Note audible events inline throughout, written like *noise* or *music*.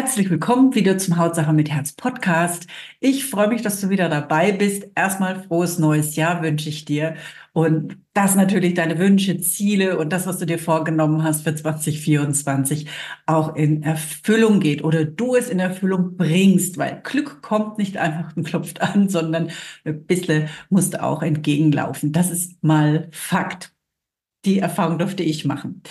Herzlich willkommen wieder zum Hautsache mit Herz Podcast. Ich freue mich, dass du wieder dabei bist. Erstmal frohes neues Jahr wünsche ich dir und dass natürlich deine Wünsche, Ziele und das, was du dir vorgenommen hast für 2024 auch in Erfüllung geht oder du es in Erfüllung bringst, weil Glück kommt nicht einfach und klopft an, sondern ein bisschen musst du auch entgegenlaufen. Das ist mal Fakt. Die Erfahrung durfte ich machen.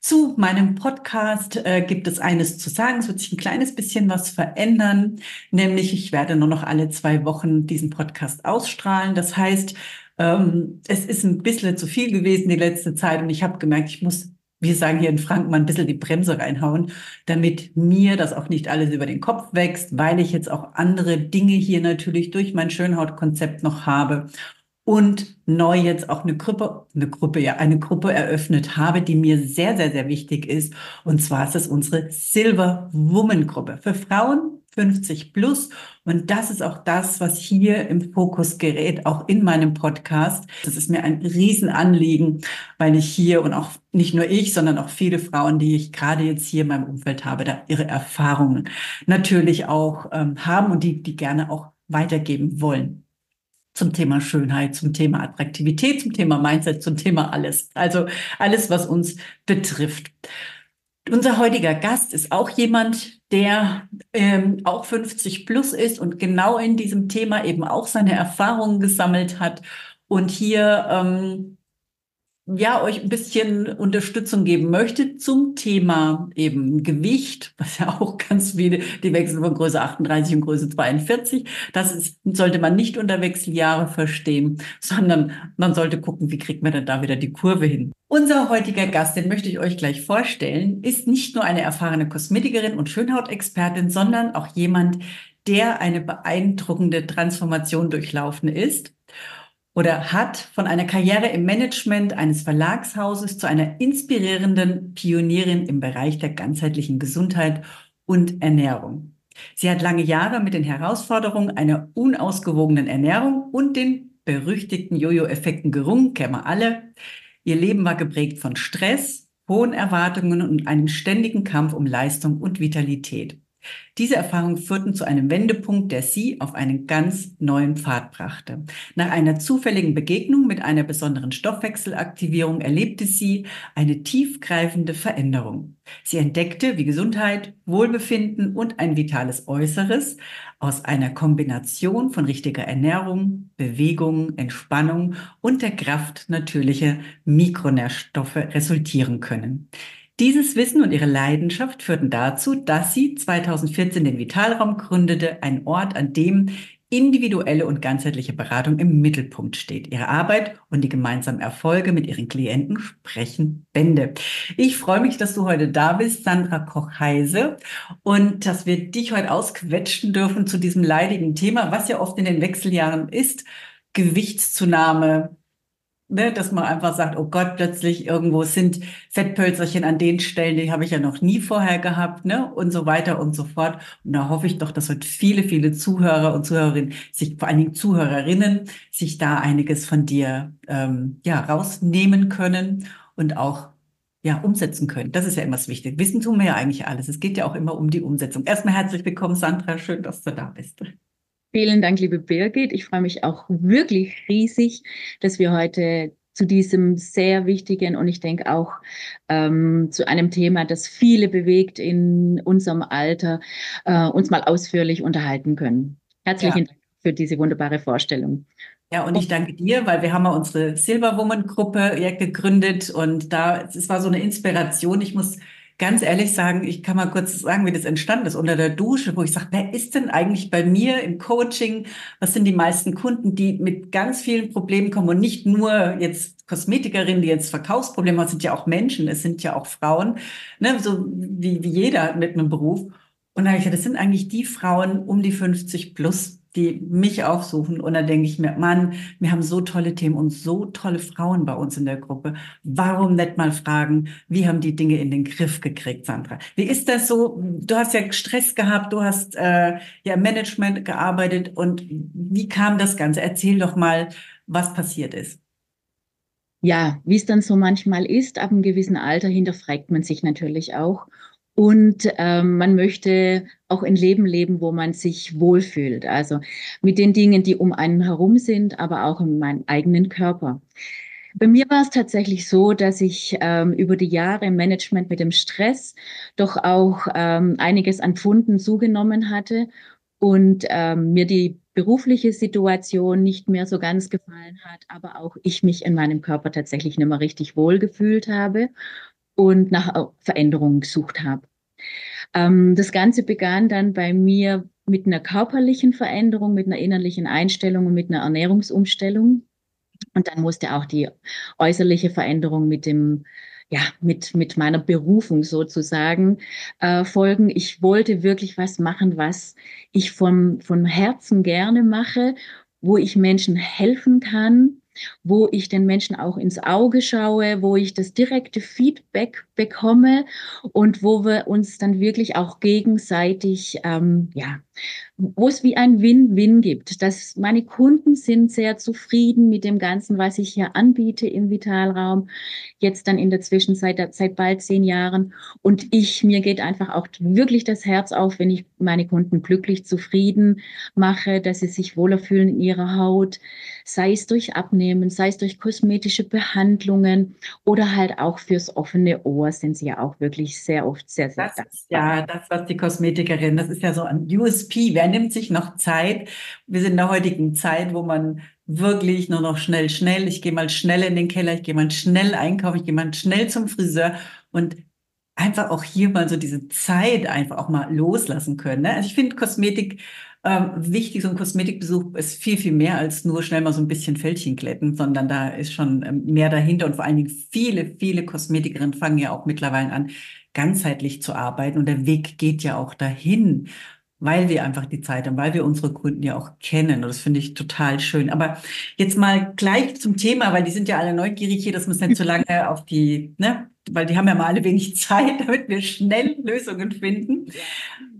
Zu meinem Podcast äh, gibt es eines zu sagen. Es wird sich ein kleines bisschen was verändern, nämlich ich werde nur noch alle zwei Wochen diesen Podcast ausstrahlen. Das heißt, ähm, es ist ein bisschen zu viel gewesen die letzte Zeit und ich habe gemerkt, ich muss, wir sagen hier in Franken, mal ein bisschen die Bremse reinhauen, damit mir das auch nicht alles über den Kopf wächst, weil ich jetzt auch andere Dinge hier natürlich durch mein Schönhautkonzept noch habe und neu jetzt auch eine Gruppe, eine Gruppe, ja, eine Gruppe eröffnet habe, die mir sehr, sehr, sehr wichtig ist. Und zwar ist es unsere Silver Woman Gruppe für Frauen 50 plus. Und das ist auch das, was hier im Fokus gerät, auch in meinem Podcast. Das ist mir ein Riesenanliegen, weil ich hier und auch nicht nur ich, sondern auch viele Frauen, die ich gerade jetzt hier in meinem Umfeld habe, da ihre Erfahrungen natürlich auch ähm, haben und die, die gerne auch weitergeben wollen zum Thema Schönheit, zum Thema Attraktivität, zum Thema Mindset, zum Thema alles. Also alles, was uns betrifft. Unser heutiger Gast ist auch jemand, der ähm, auch 50 plus ist und genau in diesem Thema eben auch seine Erfahrungen gesammelt hat und hier ähm, ja, euch ein bisschen Unterstützung geben möchte zum Thema eben Gewicht, was ja auch ganz viele, die wechseln von Größe 38 und Größe 42. Das ist, sollte man nicht unter Wechseljahre verstehen, sondern man sollte gucken, wie kriegt man denn da wieder die Kurve hin. Unser heutiger Gast, den möchte ich euch gleich vorstellen, ist nicht nur eine erfahrene Kosmetikerin und Schönhautexpertin, sondern auch jemand, der eine beeindruckende Transformation durchlaufen ist oder hat von einer Karriere im Management eines Verlagshauses zu einer inspirierenden Pionierin im Bereich der ganzheitlichen Gesundheit und Ernährung. Sie hat lange Jahre mit den Herausforderungen einer unausgewogenen Ernährung und den berüchtigten Jojo-Effekten gerungen, kennen wir alle. Ihr Leben war geprägt von Stress, hohen Erwartungen und einem ständigen Kampf um Leistung und Vitalität. Diese Erfahrungen führten zu einem Wendepunkt, der sie auf einen ganz neuen Pfad brachte. Nach einer zufälligen Begegnung mit einer besonderen Stoffwechselaktivierung erlebte sie eine tiefgreifende Veränderung. Sie entdeckte, wie Gesundheit, Wohlbefinden und ein vitales Äußeres aus einer Kombination von richtiger Ernährung, Bewegung, Entspannung und der Kraft natürlicher Mikronährstoffe resultieren können. Dieses Wissen und ihre Leidenschaft führten dazu, dass sie 2014 den Vitalraum gründete, ein Ort, an dem individuelle und ganzheitliche Beratung im Mittelpunkt steht. Ihre Arbeit und die gemeinsamen Erfolge mit ihren Klienten sprechen Bände. Ich freue mich, dass du heute da bist, Sandra Koch-Heise, und dass wir dich heute ausquetschen dürfen zu diesem leidigen Thema, was ja oft in den Wechseljahren ist. Gewichtszunahme, ne, dass man einfach sagt, oh Gott, plötzlich irgendwo sind Fettpölzerchen an den Stellen, die habe ich ja noch nie vorher gehabt, ne, und so weiter und so fort. Und da hoffe ich doch, dass heute viele, viele Zuhörer und Zuhörerinnen, sich vor allen Dingen Zuhörerinnen, sich da einiges von dir ähm, ja rausnehmen können und auch ja, umsetzen können. Das ist ja immer das Wichtige. Wissen tun wir ja eigentlich alles. Es geht ja auch immer um die Umsetzung. Erstmal herzlich willkommen, Sandra. Schön, dass du da bist. Vielen Dank, liebe Birgit. Ich freue mich auch wirklich riesig, dass wir heute zu diesem sehr wichtigen und ich denke auch ähm, zu einem Thema, das viele bewegt in unserem Alter, äh, uns mal ausführlich unterhalten können. Herzlichen ja. Dank für diese wunderbare Vorstellung. Ja, und ich danke dir, weil wir haben ja unsere Silver Woman Gruppe ja gegründet und da, es war so eine Inspiration. Ich muss ganz ehrlich sagen, ich kann mal kurz sagen, wie das entstanden ist unter der Dusche, wo ich sage, wer ist denn eigentlich bei mir im Coaching? Was sind die meisten Kunden, die mit ganz vielen Problemen kommen und nicht nur jetzt Kosmetikerinnen, die jetzt Verkaufsprobleme haben, sind ja auch Menschen, es sind ja auch Frauen, ne, so wie, wie jeder mit einem Beruf. Und da habe ich gesagt, das sind eigentlich die Frauen um die 50 plus, die mich aufsuchen. Und dann denke ich mir, Mann, wir haben so tolle Themen und so tolle Frauen bei uns in der Gruppe. Warum nicht mal fragen, wie haben die Dinge in den Griff gekriegt, Sandra? Wie ist das so? Du hast ja Stress gehabt, du hast äh, ja Management gearbeitet und wie kam das Ganze? Erzähl doch mal, was passiert ist. Ja, wie es dann so manchmal ist, ab einem gewissen Alter hinterfragt man sich natürlich auch Und ähm, man möchte auch ein Leben leben, wo man sich wohlfühlt. Also mit den Dingen, die um einen herum sind, aber auch in meinem eigenen Körper. Bei mir war es tatsächlich so, dass ich ähm, über die Jahre im Management mit dem Stress doch auch ähm, einiges an Pfunden zugenommen hatte und ähm, mir die berufliche Situation nicht mehr so ganz gefallen hat, aber auch ich mich in meinem Körper tatsächlich nicht mehr richtig wohl gefühlt habe und nach Veränderungen gesucht habe. Ähm, das Ganze begann dann bei mir mit einer körperlichen Veränderung, mit einer innerlichen Einstellung und mit einer Ernährungsumstellung. Und dann musste auch die äußerliche Veränderung mit dem ja, mit, mit meiner Berufung sozusagen äh, folgen. Ich wollte wirklich was machen, was ich vom, vom Herzen gerne mache, wo ich Menschen helfen kann, wo ich den Menschen auch ins Auge schaue, wo ich das direkte Feedback bekomme und wo wir uns dann wirklich auch gegenseitig, ähm, ja, wo es wie ein Win-Win gibt. Dass meine Kunden sind sehr zufrieden mit dem Ganzen, was ich hier anbiete im Vitalraum. Jetzt dann in der Zwischenzeit seit bald zehn Jahren. Und ich, mir geht einfach auch wirklich das Herz auf, wenn ich meine Kunden glücklich zufrieden mache, dass sie sich wohler fühlen in ihrer Haut, sei es durch Abnehmen, sei es durch kosmetische Behandlungen oder halt auch fürs offene Ohr sind sie ja auch wirklich sehr oft sehr, sehr das dankbar. Ja, das, was die Kosmetikerin, das ist ja so ein USP. Wer nimmt sich noch Zeit? Wir sind in der heutigen Zeit, wo man wirklich nur noch schnell, schnell, ich gehe mal schnell in den Keller, ich gehe mal schnell einkaufen, ich gehe mal schnell zum Friseur und einfach auch hier mal so diese Zeit einfach auch mal loslassen können. Ne? Also ich finde Kosmetik ähm, wichtig, so ein Kosmetikbesuch ist viel, viel mehr als nur schnell mal so ein bisschen Fältchen glätten, sondern da ist schon ähm, mehr dahinter und vor allen Dingen viele, viele Kosmetikerinnen fangen ja auch mittlerweile an, ganzheitlich zu arbeiten und der Weg geht ja auch dahin weil wir einfach die Zeit haben, weil wir unsere Kunden ja auch kennen. Und das finde ich total schön. Aber jetzt mal gleich zum Thema, weil die sind ja alle neugierig hier, das muss nicht zu *laughs* lange auf die, ne, weil die haben ja mal alle wenig Zeit, *laughs* damit wir schnell Lösungen finden.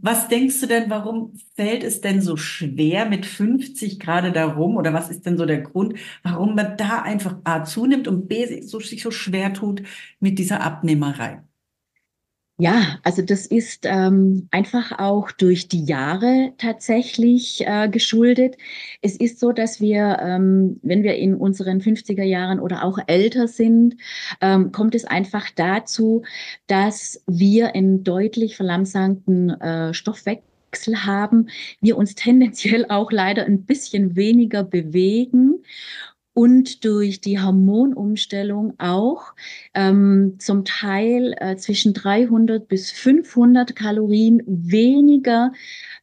Was denkst du denn, warum fällt es denn so schwer mit 50 gerade darum? Oder was ist denn so der Grund, warum man da einfach A zunimmt und B so, sich so schwer tut mit dieser Abnehmerei? Ja, also das ist ähm, einfach auch durch die Jahre tatsächlich äh, geschuldet. Es ist so, dass wir, ähm, wenn wir in unseren 50er Jahren oder auch älter sind, ähm, kommt es einfach dazu, dass wir einen deutlich verlangsamten äh, Stoffwechsel haben, wir uns *laughs* tendenziell auch leider ein bisschen weniger bewegen und durch die Hormonumstellung auch ähm, zum Teil äh, zwischen 300 bis 500 Kalorien weniger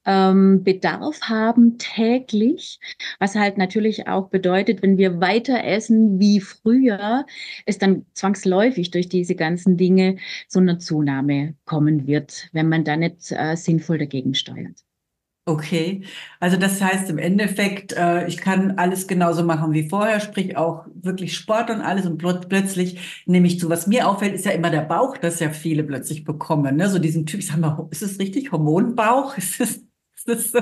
ähm, Bedarf haben täglich, was halt natürlich auch bedeutet, wenn wir weiter essen wie früher, es dann zwangsläufig durch diese ganzen Dinge zu einer Zunahme kommen wird, wenn man da nicht äh, sinnvoll dagegen steuert. Okay, also das heißt im Endeffekt, äh, ich kann alles genauso machen wie vorher, sprich auch wirklich Sport und alles und pl plötzlich nehme ich zu. Was mir auffällt, ist ja immer der Bauch, das ja viele plötzlich bekommen, ne? So diesen Typ, ich sag mal, ist es richtig Hormonbauch? *laughs* Ist das, ist das so?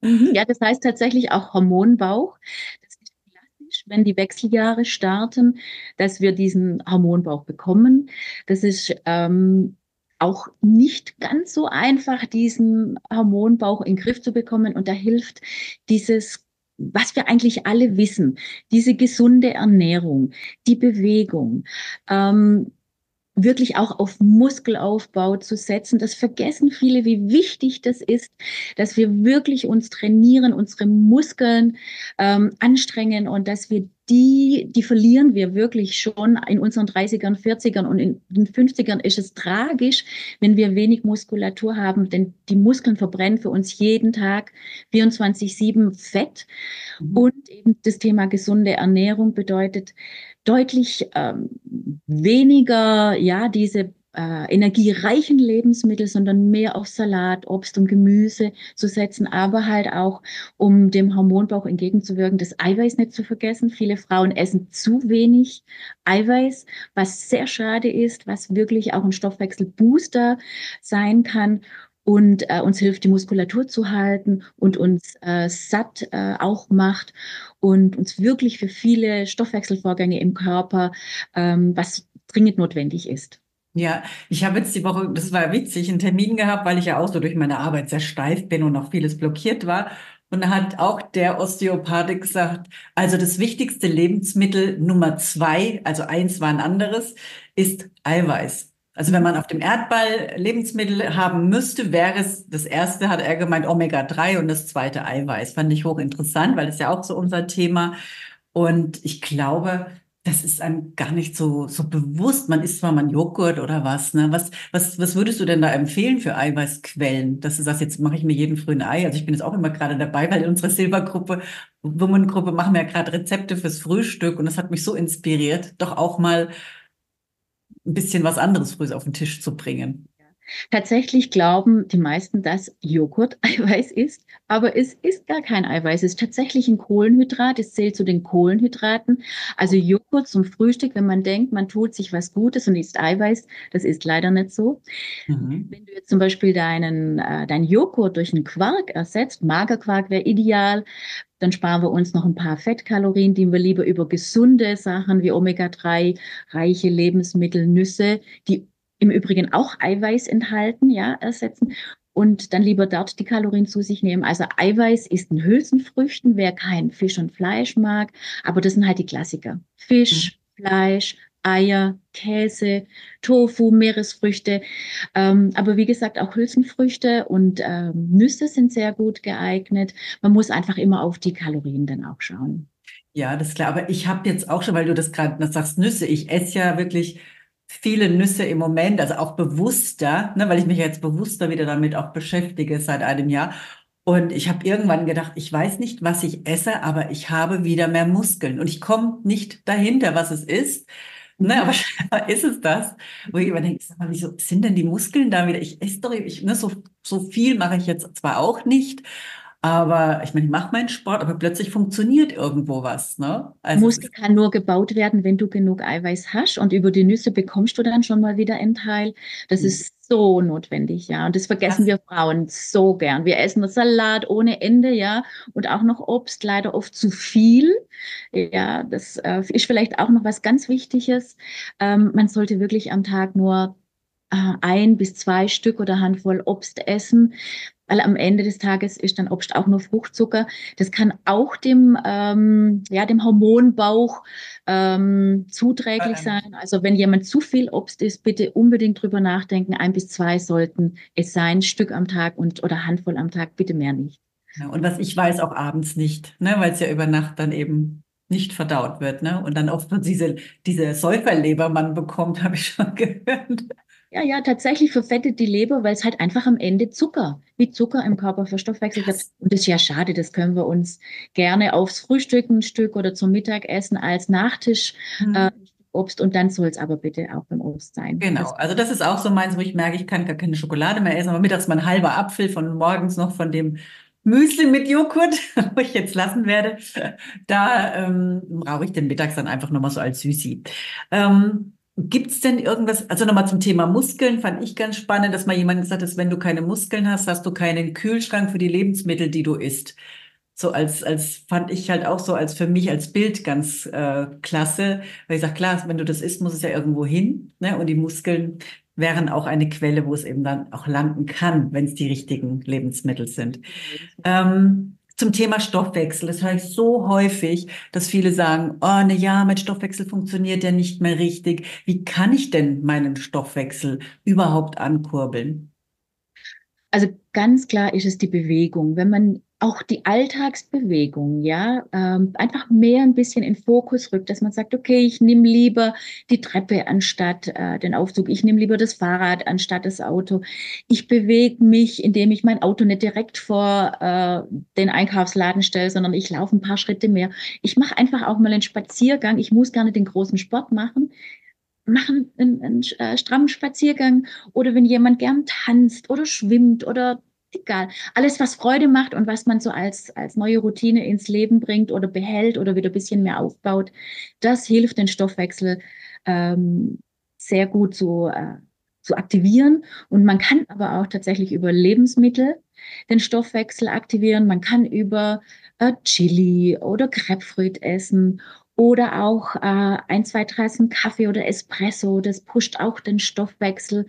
Mhm, ja, das heißt tatsächlich auch Hormonbauch. Das ist klassisch, wenn die Wechseljahre starten, dass wir diesen Hormonbauch bekommen. Das ist ähm, auch nicht ganz so einfach, diesen Hormonbauch in den Griff zu bekommen. Und da hilft dieses was wir eigentlich alle wissen, diese gesunde Ernährung, die Bewegung, ähm, wirklich auch auf Muskelaufbau zu setzen. Das vergessen viele, wie wichtig das ist, dass wir wirklich uns trainieren, unsere Muskeln ähm, anstrengen und dass wir die, die verlieren wir wirklich schon in unseren 30ern, 40ern und in den 50ern ist es tragisch, wenn wir wenig Muskulatur haben, denn die Muskeln verbrennen für uns jeden Tag 24-7 Fett. Mhm. Und eben das Thema gesunde Ernährung bedeutet, deutlich ähm, weniger, ja, diese äh, energiereichen Lebensmittel, sondern mehr auf Salat, Obst und Gemüse zu setzen, aber halt auch, um dem Hormonbauch entgegenzuwirken, das Eiweiß nicht zu vergessen. Viele Frauen essen zu wenig Eiweiß, was sehr schade ist, was wirklich auch ein Stoffwechselbooster sein kann und äh, uns hilft, die Muskulatur zu halten und uns äh, satt äh, auch macht und uns wirklich für viele Stoffwechselvorgänge im Körper, ähm, was dringend notwendig ist. Ja, ich habe jetzt die Woche, das war witzig, einen Termin gehabt, weil ich ja auch so durch meine Arbeit sehr steif bin und noch vieles blockiert war. Und da hat auch der Osteopath gesagt, also das wichtigste Lebensmittel Nummer zwei, also eins war ein anderes, ist Eiweiß. Also wenn man auf dem Erdball Lebensmittel haben müsste, wäre es das erste, hat er gemeint, Omega-3 und das zweite Eiweiß. Fand ich hochinteressant, weil das ist ja auch so unser Thema. Und ich glaube, das ist einem gar nicht so, so bewusst. Man isst zwar mal einen Joghurt oder was, ne? Was, was, was würdest du denn da empfehlen für Eiweißquellen? Dass du sagst, jetzt mache ich mir jeden frühen Ei. Also ich bin jetzt auch immer gerade dabei, weil in unserer Silbergruppe, Woman-Gruppe machen wir ja gerade Rezepte fürs Frühstück und das hat mich so inspiriert, doch auch mal ein bisschen was anderes früh auf den Tisch zu bringen. Tatsächlich glauben die meisten, dass Joghurt *laughs* Eiweiß ist, aber es ist gar kein Eiweiß. Es ist tatsächlich ein Kohlenhydrat. Es zählt zu den Kohlenhydraten. Also Joghurt zum Frühstück, wenn man denkt, man tut sich was Gutes und isst Eiweiß, das ist leider nicht so. Mhm. Wenn du jetzt zum Beispiel deinen, äh, deinen Joghurt durch einen Quark ersetzt, Magerquark wäre ideal, dann sparen wir uns noch ein paar Fettkalorien, die wir lieber über gesunde Sachen wie Omega-3, reiche Lebensmittel, Nüsse, die im Übrigen auch Eiweiß enthalten, ja, ersetzen und dann lieber dort die Kalorien zu sich nehmen. Also Eiweiß ist in Hülsenfrüchten, wer kein Fisch und Fleisch mag, aber das sind halt die Klassiker. Fisch, mhm. Fleisch, Eier, Käse, Tofu, Meeresfrüchte. Ähm, aber wie gesagt, auch Hülsenfrüchte und ähm, Nüsse sind sehr gut geeignet. Man muss einfach immer auf die Kalorien dann auch schauen. Ja, das ist klar. Aber ich habe jetzt auch schon, weil du das gerade sagst, Nüsse. Ich esse ja wirklich viele Nüsse im Moment, also auch bewusster, ne, weil ich mich jetzt bewusster wieder damit auch beschäftige seit einem Jahr. Und ich habe irgendwann gedacht, ich weiß nicht, was ich esse, aber ich habe wieder mehr Muskeln. Und ich komme nicht dahinter, was es ist. Ne, aber *laughs* scheinbar ist es das, wo ich immer denke, sag mal, wieso sind denn die Muskeln da wieder? Ich esse doch, ich, ne, so, so viel mache ich jetzt zwar auch nicht, aber ich meine, ich mache meinen Sport, aber plötzlich funktioniert irgendwo was. Ne? Also Muskel kann nur gebaut werden, wenn du genug Eiweiß hast. Und über die Nüsse bekommst du dann schon mal wieder einen Teil. Das mhm. ist so notwendig, ja. Und das vergessen was? wir Frauen so gern. Wir essen Salat ohne Ende, ja. Und auch noch Obst, leider oft zu viel. Ja, das äh, ist vielleicht auch noch was ganz Wichtiges. Ähm, man sollte wirklich am Tag nur ein bis zwei Stück oder Handvoll Obst essen weil am Ende des Tages ist dann Obst auch nur Fruchtzucker. Das kann auch dem, ähm, ja, dem Hormonbauch ähm, zuträglich sein. Also wenn jemand zu viel Obst isst, bitte unbedingt drüber nachdenken. Ein bis zwei sollten es sein, Stück am Tag und oder Handvoll am Tag, bitte mehr nicht. Ja, und was ich weiß, auch abends nicht, ne, weil es ja über Nacht dann eben nicht verdaut wird, ne? Und dann oft diese, diese Säuferleber man bekommt, *laughs* habe ich schon gehört. Ja, ja, tatsächlich verfettet die Leber, weil es halt einfach am Ende Zucker, wie Zucker im Körper verstoffwechselt wird. Und das ist ja schade, das können wir uns gerne aufs Frühstück ein Stück oder zum Mittagessen als Nachtisch mhm. äh, Obst und dann soll es aber bitte auch beim Obst sein. Genau, also das ist auch so meins, wo ich merke, ich kann gar keine Schokolade mehr essen, aber mittags mein halber Apfel von morgens noch von dem Müsli mit Joghurt, *laughs* wo ich jetzt lassen werde, da ähm, brauche ich den mittags dann einfach nochmal so als Süßi. Ähm, Gibt es denn irgendwas, also nochmal zum Thema Muskeln, fand ich ganz spannend, dass mal jemand gesagt hat, wenn du keine Muskeln hast, hast du keinen Kühlschrank für die Lebensmittel, die du isst. So als, als fand ich halt auch so als für mich als Bild ganz äh, klasse, weil ich sage, klar, wenn du das isst, muss es ja irgendwo hin. Ne? Und die Muskeln wären auch eine Quelle, wo es eben dann auch landen kann, wenn es die richtigen Lebensmittel sind. Ähm, zum Thema Stoffwechsel. Das höre ich so häufig, dass viele sagen, oh, ne ja, mein Stoffwechsel funktioniert ja nicht mehr richtig. Wie kann ich denn meinen Stoffwechsel überhaupt ankurbeln? Also ganz klar ist es die Bewegung. Wenn man auch die Alltagsbewegung, ja, ähm, einfach mehr ein bisschen in Fokus rückt, dass man sagt, okay, ich nehme lieber die Treppe anstatt äh, den Aufzug, ich nehme lieber das Fahrrad anstatt das Auto. Ich bewege mich, indem ich mein Auto nicht direkt vor äh, den Einkaufsladen stelle, sondern ich laufe ein paar Schritte mehr. Ich mache einfach auch mal einen Spaziergang. Ich muss nicht den großen Sport machen machen einen, einen äh, strammen Spaziergang oder wenn jemand gern tanzt oder schwimmt oder egal. Alles, was Freude macht und was man so als, als neue Routine ins Leben bringt oder behält oder wieder ein bisschen mehr aufbaut, das hilft den Stoffwechsel ähm, sehr gut zu, äh, zu aktivieren. Und man kann aber auch tatsächlich über Lebensmittel den Stoffwechsel aktivieren. Man kann über äh, Chili oder Grapefruit essen oder auch äh, ein, zwei Tassen Kaffee oder Espresso, das pusht auch den Stoffwechsel.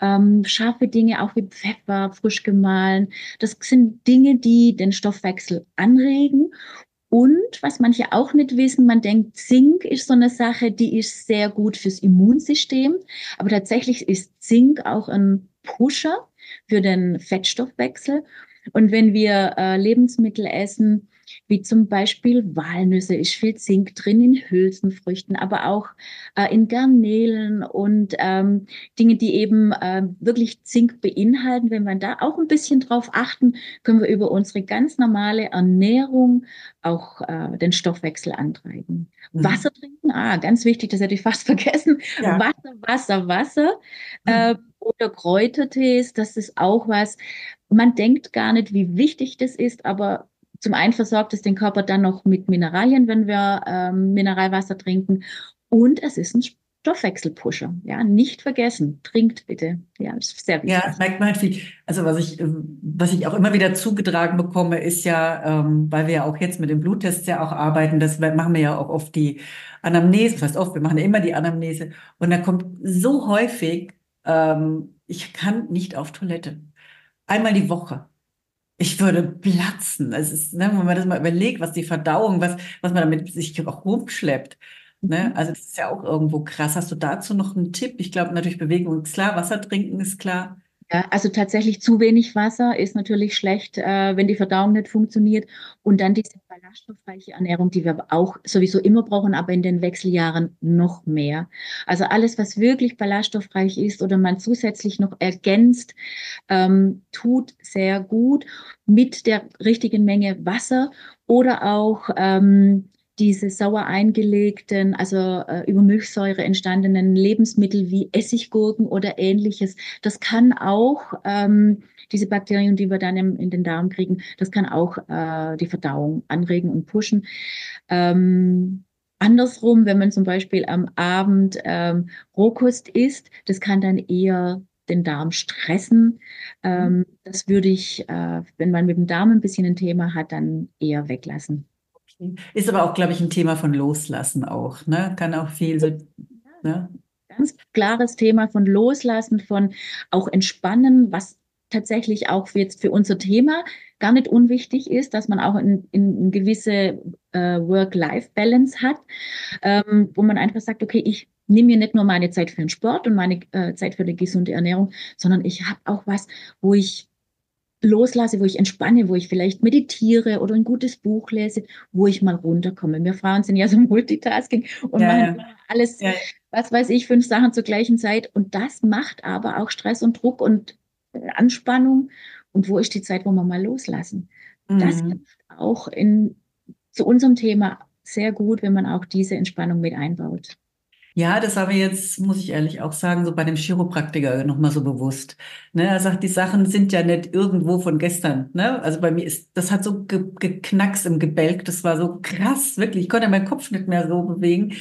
Ähm, scharfe Dinge, auch wie Pfeffer, frisch gemahlen, das sind Dinge, die den Stoffwechsel anregen. Und was manche auch nicht wissen, man denkt, Zink ist so eine Sache, die ist sehr gut fürs Immunsystem. Aber tatsächlich ist Zink auch ein Pusher für den Fettstoffwechsel. Und wenn wir äh, Lebensmittel essen, wie zum Beispiel Walnüsse, ist viel Zink drin in Hülsenfrüchten, aber auch äh, in Garnelen und ähm, Dinge, die eben äh, wirklich Zink beinhalten. Wenn wir da auch ein bisschen drauf achten, können wir über unsere ganz normale Ernährung auch äh, den Stoffwechsel antreiben. Mhm. Wasser trinken, ah, ganz wichtig, das hätte ich fast *laughs* vergessen. Ja. Wasser, Wasser, Wasser. Mhm. Äh, oder Kräutertees, das ist auch was. Man denkt gar nicht, wie wichtig das ist, aber zum einen versorgt es den Körper dann noch mit Mineralien, wenn wir ähm, Mineralwasser trinken. Und es ist ein Stoffwechselpusher. Ja, nicht vergessen. Trinkt bitte. Ja, ist sehr wichtig. Ja, merkt man halt viel. Also was ich, ähm, was ich auch immer wieder zugetragen bekomme, ist ja, ähm, weil wir ja auch jetzt mit den Bluttests ja auch arbeiten, das machen wir ja auch oft die Anamnese, das heißt oft, wir machen ja immer die Anamnese. Und da kommt so häufig, ähm, ich kann nicht auf Toilette. Einmal die Woche. Ich würde platzen. Es ist, ne, wenn man das mal überlegt, was die Verdauung, was, was man damit sich auch rumschleppt. Ne? Mhm. Also das ist ja auch irgendwo krass. Hast du dazu noch einen Tipp? Ich glaube natürlich Bewegung ist klar, Wasser trinken ist klar. Ja, also tatsächlich zu wenig Wasser ist natürlich schlecht, äh, wenn die Verdauung nicht funktioniert. Und dann diese ballaststoffreiche Ernährung, die wir auch sowieso immer brauchen, aber in den Wechseljahren noch mehr. Also alles, was wirklich ballaststoffreich ist oder man zusätzlich noch ergänzt, ähm, tut sehr gut mit der richtigen Menge Wasser oder auch ähm, diese sauer eingelegten, also äh, über Milchsäure entstandenen Lebensmittel wie Essiggurken oder ähnliches. Das kann auch ähm, diese Bakterien, die wir dann im, in den Darm kriegen, das kann auch äh, die Verdauung anregen und pushen. Ähm, andersrum, wenn man zum Beispiel am Abend ähm, Rohkost isst, das kann dann eher den Darm stressen. Ähm, das würde ich, äh, wenn man mit dem Darm ein bisschen ein Thema hat, dann eher weglassen. Ist aber auch, glaube ich, ein Thema von Loslassen auch. Ne? Kann auch viel so. Ne? Ganz klares Thema von Loslassen, von auch Entspannen, was tatsächlich auch jetzt für unser Thema gar nicht unwichtig ist, dass man auch in, in gewisse äh, Work-Life-Balance hat, ähm, wo man einfach sagt, okay, ich nehme mir nicht nur meine Zeit für den Sport und meine äh, Zeit für die gesunde Ernährung, sondern ich habe auch was, wo ich loslasse, wo ich entspanne, wo ich vielleicht meditiere oder ein gutes Buch lese, wo ich mal runterkomme. Wir Frauen sind ja so *laughs* Multitasking und ja, machen ja. alles, ja. was weiß ich, fünf Sachen zur gleichen Zeit. Und das macht aber auch Stress und Druck und äh, Anspannung. Und wo ist die Zeit, wo wir mal loslassen? Mhm. Das hilft auch in, zu unserem Thema sehr gut, wenn man auch diese Entspannung mit einbaut. Ja, das habe ich jetzt, muss ich ehrlich auch sagen, so bei dem Chiropraktiker nochmal so bewusst. Ne, er sagt, die Sachen sind ja nicht irgendwo von gestern. Ne? Also bei mir ist, das hat so ge geknackst im Gebälk, das war so krass, wirklich. Ich konnte meinen Kopf nicht mehr so bewegen.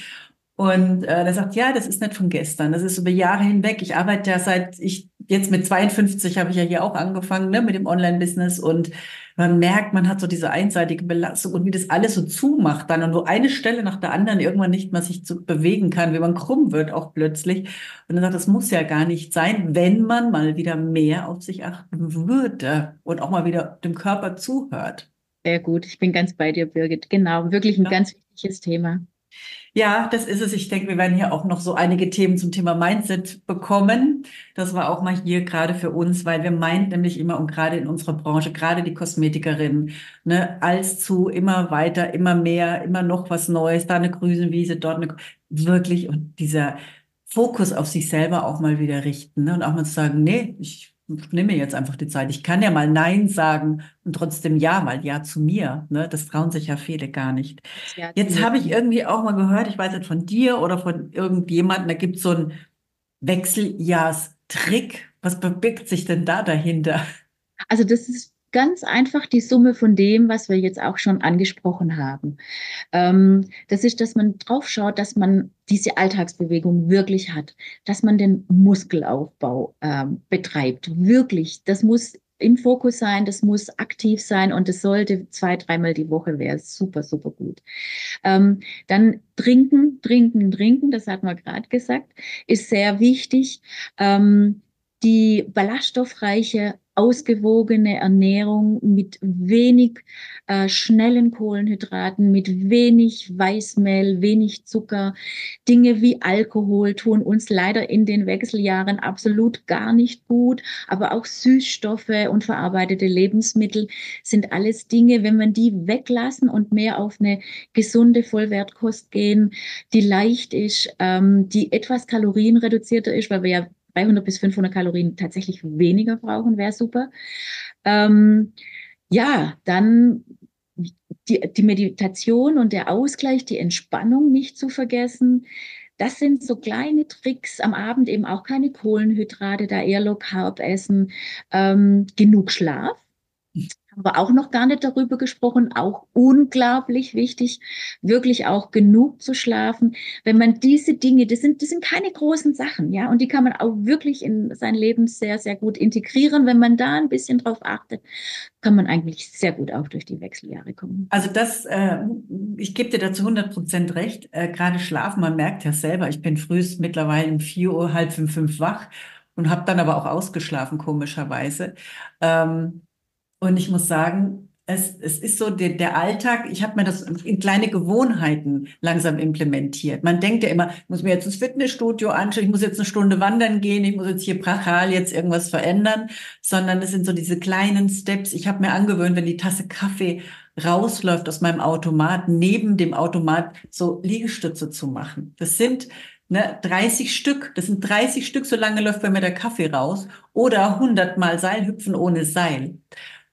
Und äh, er sagt, ja, das ist nicht von gestern, das ist über Jahre hinweg. Ich arbeite ja seit ich jetzt mit 52 habe ich ja hier auch angefangen, ne, mit dem Online-Business und man merkt, man hat so diese einseitige Belastung und wie das alles so zumacht dann und wo eine Stelle nach der anderen irgendwann nicht mehr sich zu bewegen kann, wie man krumm wird auch plötzlich. Und dann sagt, das muss ja gar nicht sein, wenn man mal wieder mehr auf sich achten würde und auch mal wieder dem Körper zuhört. Sehr gut, ich bin ganz bei dir, Birgit. Genau, wirklich ein ja. ganz wichtiges Thema. Ja, das ist es. Ich denke, wir werden hier auch noch so einige Themen zum Thema Mindset bekommen. Das war auch mal hier gerade für uns, weil wir meint nämlich immer und gerade in unserer Branche, gerade die Kosmetikerinnen, ne, als zu immer weiter, immer mehr, immer noch was Neues, da eine grüne Wiese, dort eine, wirklich und dieser Fokus auf sich selber auch mal wieder richten ne, und auch mal zu sagen, nee, ich nehme jetzt einfach die Zeit. Ich kann ja mal Nein sagen und trotzdem Ja, weil Ja zu mir. Ne? Das trauen sich ja viele gar nicht. Ja, jetzt habe ich irgendwie auch mal gehört, ich weiß nicht von dir oder von irgendjemandem, da gibt es so einen Wechseljahrstrick. Was verbirgt sich denn da dahinter? Also das ist ganz einfach die Summe von dem, was wir jetzt auch schon angesprochen haben. Ähm, das ist, dass man drauf schaut, dass man diese Alltagsbewegung wirklich hat, dass man den Muskelaufbau ähm, betreibt. Wirklich, das muss im Fokus sein, das muss aktiv sein und es sollte zwei, dreimal die Woche wäre super, super gut. Ähm, dann trinken, trinken, trinken, das hat man gerade gesagt, ist sehr wichtig. Ähm, die ballaststoffreiche ausgewogene Ernährung mit wenig äh, schnellen Kohlenhydraten, mit wenig Weißmehl, wenig Zucker. Dinge wie Alkohol tun uns leider in den Wechseljahren absolut gar nicht gut. Aber auch Süßstoffe und verarbeitete Lebensmittel sind alles Dinge, wenn man die weglassen und mehr auf eine gesunde Vollwertkost gehen, die leicht ist, ähm, die etwas kalorienreduzierter ist, weil wir ja 300 bis 500 Kalorien tatsächlich weniger brauchen, wäre super. Ähm, ja, dann die, die Meditation und der Ausgleich, die Entspannung nicht zu vergessen. Das sind so kleine Tricks am Abend eben auch keine Kohlenhydrate, da eher Low Carb essen, ähm, genug Schlaf haben wir auch noch gar nicht darüber gesprochen, auch unglaublich wichtig, wirklich auch genug zu schlafen. Wenn man diese Dinge, das sind, das sind keine großen Sachen, ja, und die kann man auch wirklich in sein Leben sehr, sehr gut integrieren. Wenn man da ein bisschen drauf achtet, kann man eigentlich sehr gut auch durch die Wechseljahre kommen. Also das, äh, ich gebe dir dazu 100 Prozent recht. Äh, Gerade schlafen, man merkt ja selber, ich bin frühst mittlerweile um vier Uhr, halb fünf, fünf wach und habe dann aber auch ausgeschlafen, komischerweise. Ähm, und ich muss sagen, es, es ist so der, der Alltag, ich habe mir das in kleine Gewohnheiten langsam implementiert. Man denkt ja immer, ich muss mir jetzt ins Fitnessstudio anschauen, ich muss jetzt eine Stunde wandern gehen, ich muss jetzt hier brachal jetzt irgendwas verändern, sondern es sind so diese kleinen Steps. Ich habe mir angewöhnt, wenn die Tasse Kaffee rausläuft aus meinem Automat, neben dem Automat so Liegestütze zu machen. Das sind ne, 30 Stück, das sind 30 Stück, so lange läuft bei mir der Kaffee raus, oder 100 mal Seilhüpfen ohne Seil.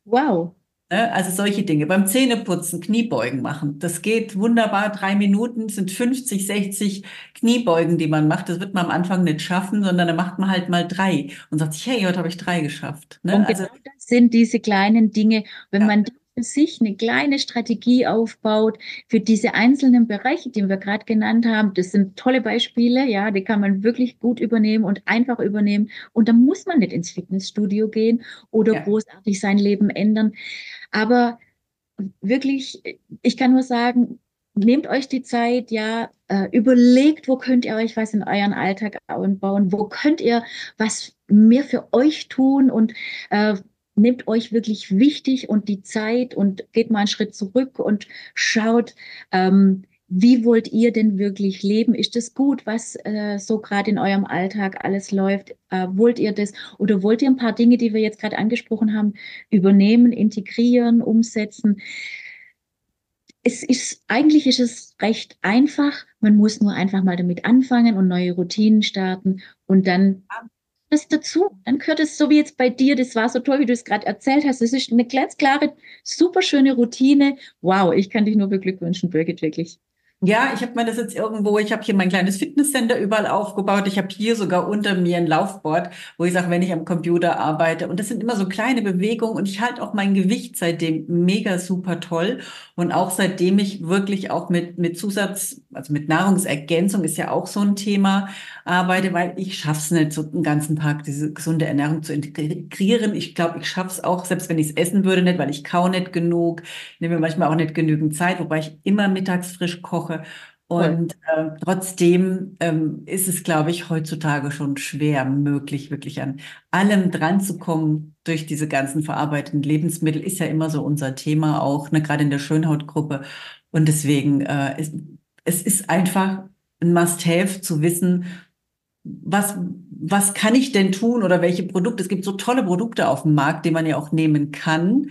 Wow. Ne? Also solche Dinge. Beim Zähneputzen Kniebeugen machen. Das geht wunderbar. Drei Minuten sind 50, 60 Kniebeugen, die man macht. Das wird man am Anfang nicht schaffen, sondern dann macht man halt mal drei und sagt sich, hey, heute habe ich drei geschafft. Ne? Und also, das sind diese kleinen Dinge. Wenn ja. man für sich eine kleine Strategie aufbaut für diese einzelnen Bereiche, die wir gerade genannt haben. Das sind tolle Beispiele, ja, die kann man wirklich gut übernehmen und einfach übernehmen. Und da muss man nicht ins Fitnessstudio gehen oder ja. großartig sein Leben ändern. Aber wirklich, ich kann nur sagen, nehmt euch die Zeit, ja, äh, überlegt, wo könnt ihr euch was in euren Alltag einbauen, wo könnt ihr was mehr für euch tun und äh, nehmt euch wirklich wichtig und die Zeit und geht mal einen Schritt zurück und schaut, ähm, wie wollt ihr denn wirklich leben? Ist das gut, was äh, so gerade in eurem Alltag alles läuft? Äh, wollt ihr das oder wollt ihr ein paar Dinge, die wir jetzt gerade angesprochen haben, übernehmen, integrieren, umsetzen? Es ist eigentlich ist es recht einfach. Man muss nur einfach mal damit anfangen und neue Routinen starten und dann das dazu. Dann gehört es so wie jetzt bei dir, das war so toll, wie du es gerade erzählt hast. Das ist eine ganz klare, super schöne Routine. Wow, ich kann dich nur beglückwünschen, Birgit, wirklich. Ja, ich habe mir das jetzt irgendwo, ich habe hier mein kleines Fitnesscenter überall aufgebaut. Ich habe hier sogar unter mir ein Laufboard, wo ich sage, wenn ich am Computer arbeite. Und das sind immer so kleine Bewegungen und ich halte auch mein Gewicht seitdem mega super toll. Und auch seitdem ich wirklich auch mit, mit Zusatz, also mit Nahrungsergänzung ist ja auch so ein Thema, arbeite, weil ich schaff's nicht, so den ganzen Tag diese gesunde Ernährung zu integrieren. Ich glaube, ich schaff's auch, selbst wenn ich es essen würde, nicht, weil ich kau nicht genug, nehme mir manchmal auch nicht genügend Zeit, wobei ich immer mittags frisch koche. Und äh, trotzdem ähm, ist es, glaube ich, heutzutage schon schwer möglich, wirklich an allem dran zu kommen durch diese ganzen verarbeiteten Lebensmittel. Ist ja immer so unser Thema auch, ne, gerade in der Schönhautgruppe. Und deswegen, äh, ist, es ist einfach ein Must-Have zu wissen, was, was kann ich denn tun oder welche Produkte? Es gibt so tolle Produkte auf dem Markt, die man ja auch nehmen kann.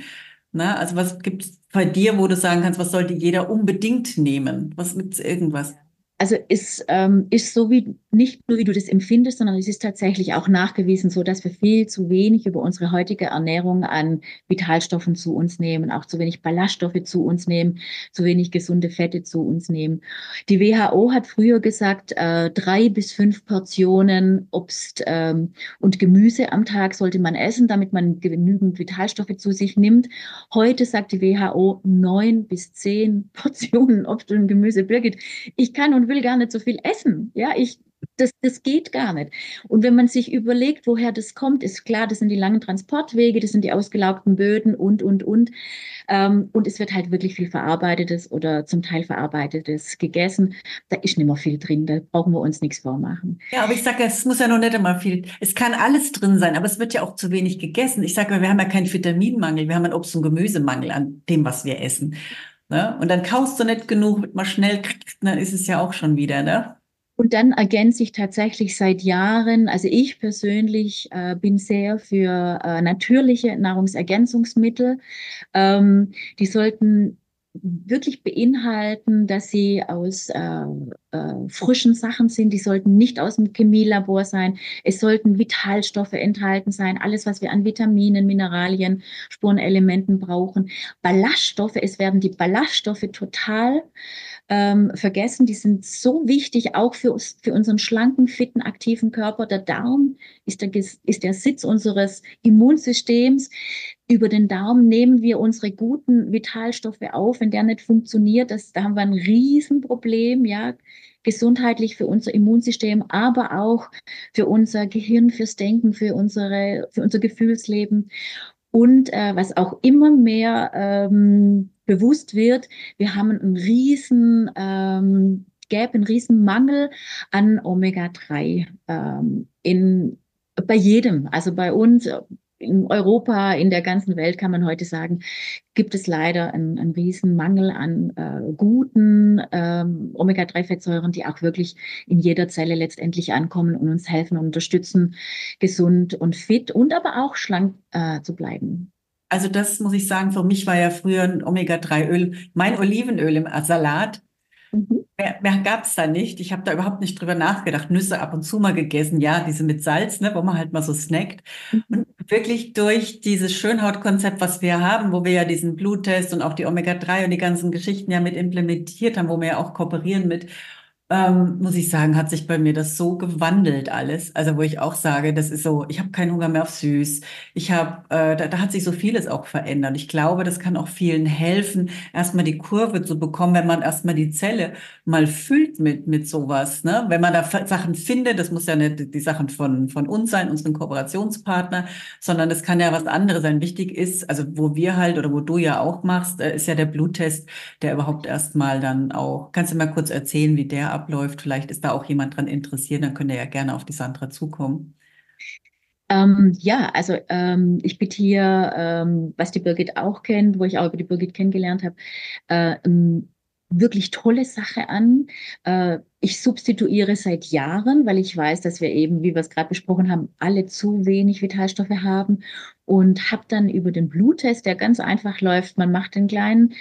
Na, also was gibt es bei dir, wo du sagen kannst, was sollte jeder unbedingt nehmen? Was gibt es irgendwas? Also ist, ähm, ist so wie nicht nur wie du das empfindest, sondern es ist tatsächlich auch nachgewiesen, so dass wir viel zu wenig über unsere heutige Ernährung an Vitalstoffen zu uns nehmen, auch zu wenig Ballaststoffe zu uns nehmen, zu wenig gesunde Fette zu uns nehmen. Die WHO hat früher gesagt, äh, drei bis fünf Portionen Obst ähm, und Gemüse am Tag sollte man essen, damit man genügend Vitalstoffe zu sich nimmt. Heute sagt die WHO neun bis zehn *laughs* Portionen Obst und Gemüse. Birgit, ich kann und will gar nicht so viel essen. Ja, ich Das, das geht gar nicht. Und wenn man sich überlegt, woher das kommt, ist klar, das sind die langen Transportwege, das sind die ausgelaugten Böden und, und, und. Ähm, und es wird halt wirklich viel Verarbeitetes oder zum Teil Verarbeitetes gegessen. Da ist nicht mehr viel drin, da brauchen wir uns nichts vormachen. Ja, aber ich sage, es muss ja noch nicht einmal viel, es kann alles drin sein, aber es wird ja auch zu wenig gegessen. Ich sage, wir haben ja keinen Vitaminmangel, wir haben einen Obst- und Gemüsemangel an dem, was wir essen. Ne? Und dann kaufst du nicht genug, mal schnell kriegst, *laughs* dann ist es ja auch schon wieder, ne? Und dann ergänze ich tatsächlich seit Jahren, also ich persönlich äh, bin sehr für äh, natürliche Nahrungsergänzungsmittel. Ähm, die sollten wirklich beinhalten, dass sie aus äh, äh, frischen Sachen sind. Die sollten nicht aus dem Chemielabor sein. Es sollten Vitalstoffe enthalten sein. Alles, was wir an Vitaminen, Mineralien, Spurenelementen brauchen. Ballaststoffe, es werden die Ballaststoffe total ähm, vergessen. Die sind so wichtig, auch für, für unseren schlanken, fitten, aktiven Körper. Der Darm ist der, ist der Sitz unseres Immunsystems. Über den Darm nehmen wir unsere guten Vitalstoffe auf. Wenn der nicht funktioniert, das, da haben wir ein Riesenproblem, ja, gesundheitlich für unser Immunsystem, aber auch für unser Gehirn, fürs Denken, für unsere, für unser Gefühlsleben. Und äh, was auch immer mehr ähm, bewusst wird, wir haben einen riesen ähm, Gap, einen riesen Mangel an Omega-3 ähm, in bei jedem, also bei uns, in Europa, in der ganzen Welt kann man heute sagen, gibt es leider einen, einen riesen Mangel an äh, guten ähm, Omega-3-Fettsäuren, die auch wirklich in jeder Zelle letztendlich ankommen und uns helfen und unterstützen, gesund und fit und aber auch schlank äh, zu bleiben. Also das muss ich sagen, für mich war ja früher ein Omega-3-Öl, mein Olivenöl im Salat Mhm. Mehr, mehr gab es da nicht. Ich habe da überhaupt nicht drüber nachgedacht. Nüsse ab und zu mal gegessen, ja, diese mit Salz, ne, wo man halt mal so snackt. Mhm. Und wirklich durch dieses Schönhautkonzept, was wir haben, wo wir ja diesen Bluttest und auch die Omega-3 und die ganzen Geschichten ja mit implementiert haben, wo wir ja auch kooperieren mit ähm, muss ich sagen, hat sich bei mir das so gewandelt alles. Also wo ich auch sage, das ist so, ich habe keinen Hunger mehr auf süß. Ich habe, äh, da, da hat sich so vieles auch verändert. Ich glaube, das kann auch vielen helfen, erstmal die Kurve zu bekommen, wenn man erstmal die Zelle mal füllt mit mit sowas. Ne? Wenn man da Sachen findet, das muss ja nicht die Sachen von von uns sein, unseren Kooperationspartner, sondern das kann ja was anderes sein. Wichtig ist, also wo wir halt oder wo du ja auch machst, äh, ist ja der Bluttest, der überhaupt erstmal dann auch. Kannst du mal kurz erzählen, wie der abläuft. Vielleicht ist da auch jemand dran interessiert, dann könnt ihr ja gerne auf die Sandra zukommen. Ähm, ja, also ähm, ich biete hier, ähm, was die Birgit auch kennt, wo ich auch über die Birgit kennengelernt habe, äh, wirklich tolle Sache an. Äh, ich substituiere seit Jahren, weil ich weiß, dass wir eben, wie wir es gerade besprochen haben, alle zu wenig Vitalstoffe haben und habe dann über den Bluttest, der ganz einfach läuft, man macht den kleinen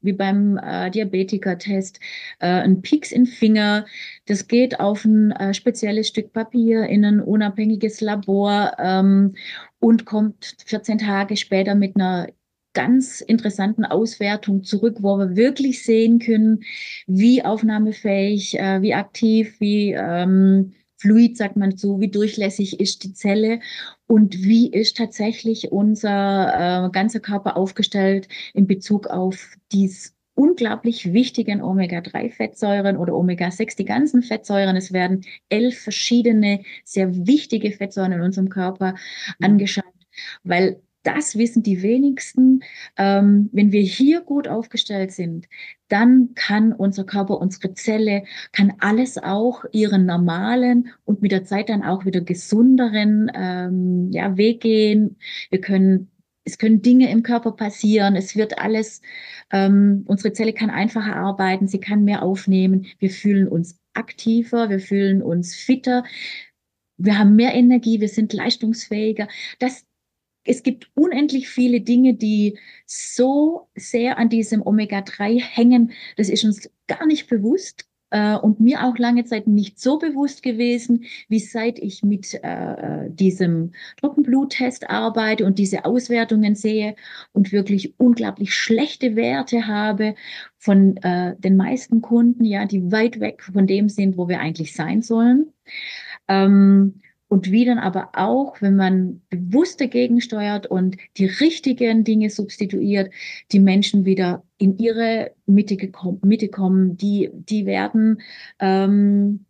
wie beim äh, Diabetiker-Test, äh, ein Pieks in Finger. Das geht auf ein äh, spezielles Stück Papier in ein unabhängiges Labor ähm, und kommt 14 Tage später mit einer ganz interessanten Auswertung zurück, wo wir wirklich sehen können, wie aufnahmefähig, äh, wie aktiv, wie ähm, fluid, sagt man so, wie durchlässig ist die Zelle und wie ist tatsächlich unser äh, ganzer Körper aufgestellt in Bezug auf dies unglaublich wichtigen Omega-3-Fettsäuren oder Omega-6, die ganzen Fettsäuren. Es werden elf verschiedene, sehr wichtige Fettsäuren in unserem Körper mhm. angeschaut, weil das wissen die wenigsten. Ähm, wenn wir hier gut aufgestellt sind, dann kann unser Körper, unsere Zelle, kann alles auch ihren normalen und mit der Zeit dann auch wieder gesunderen ähm, ja, Weg gehen. Wir können es können Dinge im Körper passieren, es wird alles, ähm, unsere Zelle kann einfacher arbeiten, sie kann mehr aufnehmen, wir fühlen uns aktiver, wir fühlen uns fitter, wir haben mehr Energie, wir sind leistungsfähiger. Das, es gibt unendlich viele Dinge, die so sehr an diesem Omega-3 hängen. Das ist uns gar nicht bewusst äh, und mir auch lange Zeit nicht so bewusst gewesen, wie seit ich mit äh, diesem Trockenbluttest arbeite und diese Auswertungen sehe und wirklich unglaublich schlechte Werte habe von äh, den meisten Kunden, ja, die weit weg von dem sind, wo wir eigentlich sein sollen. Ähm, und wie dann aber auch, wenn man bewusst dagegen steuert und die richtigen Dinge substituiert, die Menschen wieder in ihre Mitte, Mitte kommen, die, die werden ähm,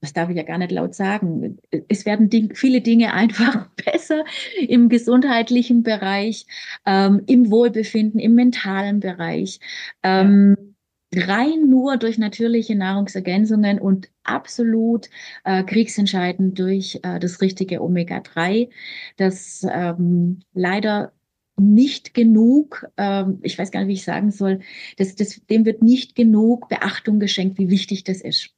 das darf ich ja gar nicht laut sagen, es werden Ding, viele Dinge einfach *laughs* besser im gesundheitlichen Bereich, ähm, im Wohlbefinden, im mentalen Bereich. Ähm, ja rein nur durch natürliche Nahrungsergänzungen und absolut äh, kriegsentscheidend durch äh, das richtige Omega-3, das ähm, leider nicht genug, ähm, ich weiß gar nicht, wie ich sagen soll, das, das, dem wird nicht genug Beachtung geschenkt, wie wichtig das ist.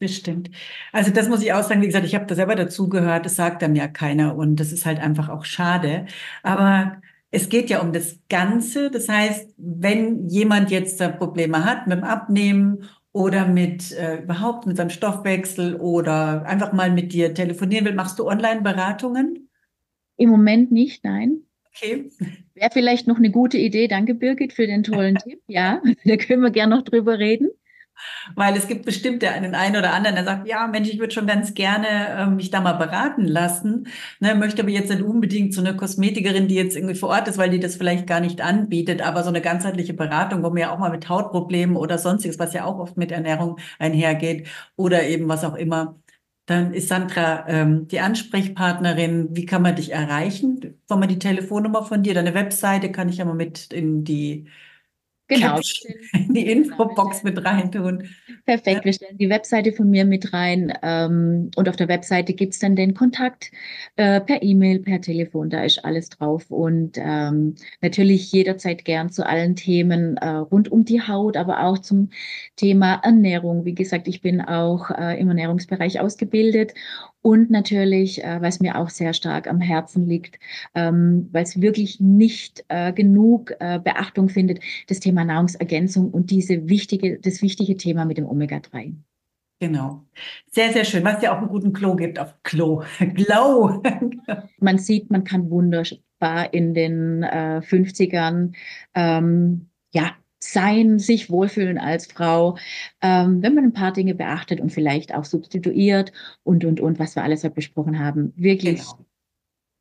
Bestimmt. Also das muss ich auch sagen, wie gesagt, ich habe da selber dazugehört, das sagt dann ja keiner und das ist halt einfach auch schade. Aber es geht ja um das Ganze. Das heißt, wenn jemand jetzt da Probleme hat mit dem Abnehmen oder mit äh, überhaupt mit seinem Stoffwechsel oder einfach mal mit dir telefonieren will, machst du Online-Beratungen? Im Moment nicht, nein. Okay. Wäre vielleicht noch eine gute Idee. Danke, Birgit, für den tollen *laughs* Tipp. Ja, *laughs* da können wir gerne noch drüber reden. Weil es gibt bestimmt den einen oder anderen, der sagt, ja, Mensch, ich würde schon ganz gerne äh, mich da mal beraten lassen. Ne, möchte aber jetzt nicht unbedingt so eine Kosmetikerin, die jetzt irgendwie vor Ort ist, weil die das vielleicht gar nicht anbietet, aber so eine ganzheitliche Beratung, wo man ja auch mal mit Hautproblemen oder sonstiges, was ja auch oft mit Ernährung einhergeht oder eben was auch immer. Dann ist Sandra ähm, die Ansprechpartnerin. Wie kann man dich erreichen? Wollen wir die Telefonnummer von dir, deine Webseite kann ich ja mal mit in die Genau. in *laughs* die Infobox mit reintun. Perfekt, ja. wir stellen die Webseite von mir mit rein ähm, und auf der Webseite gibt es dann den Kontakt äh, per E-Mail, per Telefon, da ist alles drauf und ähm, natürlich jederzeit gern zu allen Themen äh, rund um die Haut, aber auch zum Thema Ernährung. Wie gesagt, ich bin auch äh, im Ernährungsbereich ausgebildet und natürlich, äh, was mir auch sehr stark am Herzen liegt, ähm, weil es wirklich nicht äh, genug äh, Beachtung findet, das Thema Nahrungsergänzung und diese wichtige, das wichtige Thema mit dem Omega-3. Genau. Sehr, sehr schön. Was ja auch einen guten Klo gibt auf Klo. *laughs* Glow. *laughs* man sieht, man kann wunderbar in den äh, 50ern ähm, ja, sein, sich wohlfühlen als Frau, ähm, wenn man ein paar Dinge beachtet und vielleicht auch substituiert und, und, und, was wir alles heute besprochen haben. Wirklich. Genau.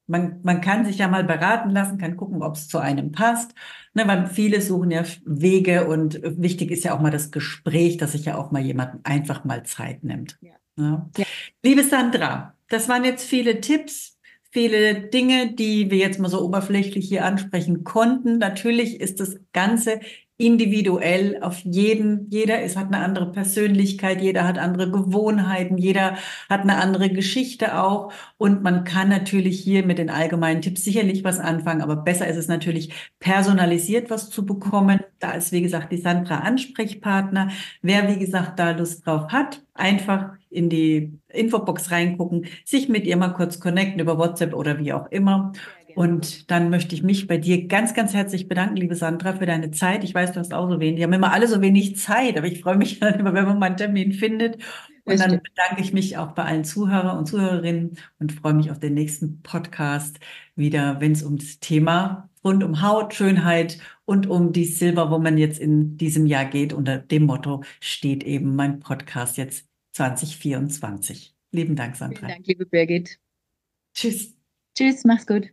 Man, man kann sich ja mal beraten lassen, kann gucken, ob es zu einem passt. Ne, weil viele suchen ja Wege und wichtig ist ja auch mal das Gespräch, dass sich ja auch mal jemand einfach mal Zeit nimmt. Ja. Ne? Ja. Liebe Sandra, das waren jetzt viele Tipps viele Dinge, die wir jetzt mal so oberflächlich hier ansprechen konnten. Natürlich ist das Ganze individuell auf jeden, jeder ist, hat eine andere Persönlichkeit, jeder hat andere Gewohnheiten, jeder hat eine andere Geschichte auch. Und man kann natürlich hier mit den allgemeinen Tipps sicherlich was anfangen, aber besser ist es natürlich personalisiert was zu bekommen. Da ist, wie gesagt, die Sandra Ansprechpartner. Wer, wie gesagt, da Lust drauf hat, einfach in die Infobox reingucken, sich mit ihr mal kurz connecten über WhatsApp oder wie auch immer. Und dann möchte ich mich bei dir ganz, ganz herzlich bedanken, liebe Sandra, für deine Zeit. Ich weiß, du hast auch so wenig. Die haben immer alle so wenig Zeit, aber ich freue mich dann immer, wenn man mal einen Termin findet. Und dann bedanke ich mich auch bei allen Zuhörer und Zuhörerinnen und freue mich auf den nächsten Podcast wieder, wenn es um das Thema rund um Haut, Schönheit und um die Silber, wo man jetzt in diesem Jahr geht. Unter dem Motto steht eben mein Podcast jetzt 2024. Lieben Dank, Sandra. Vielen Dank, liebe Birgit. Tschüss. Tschüss, mach's gut.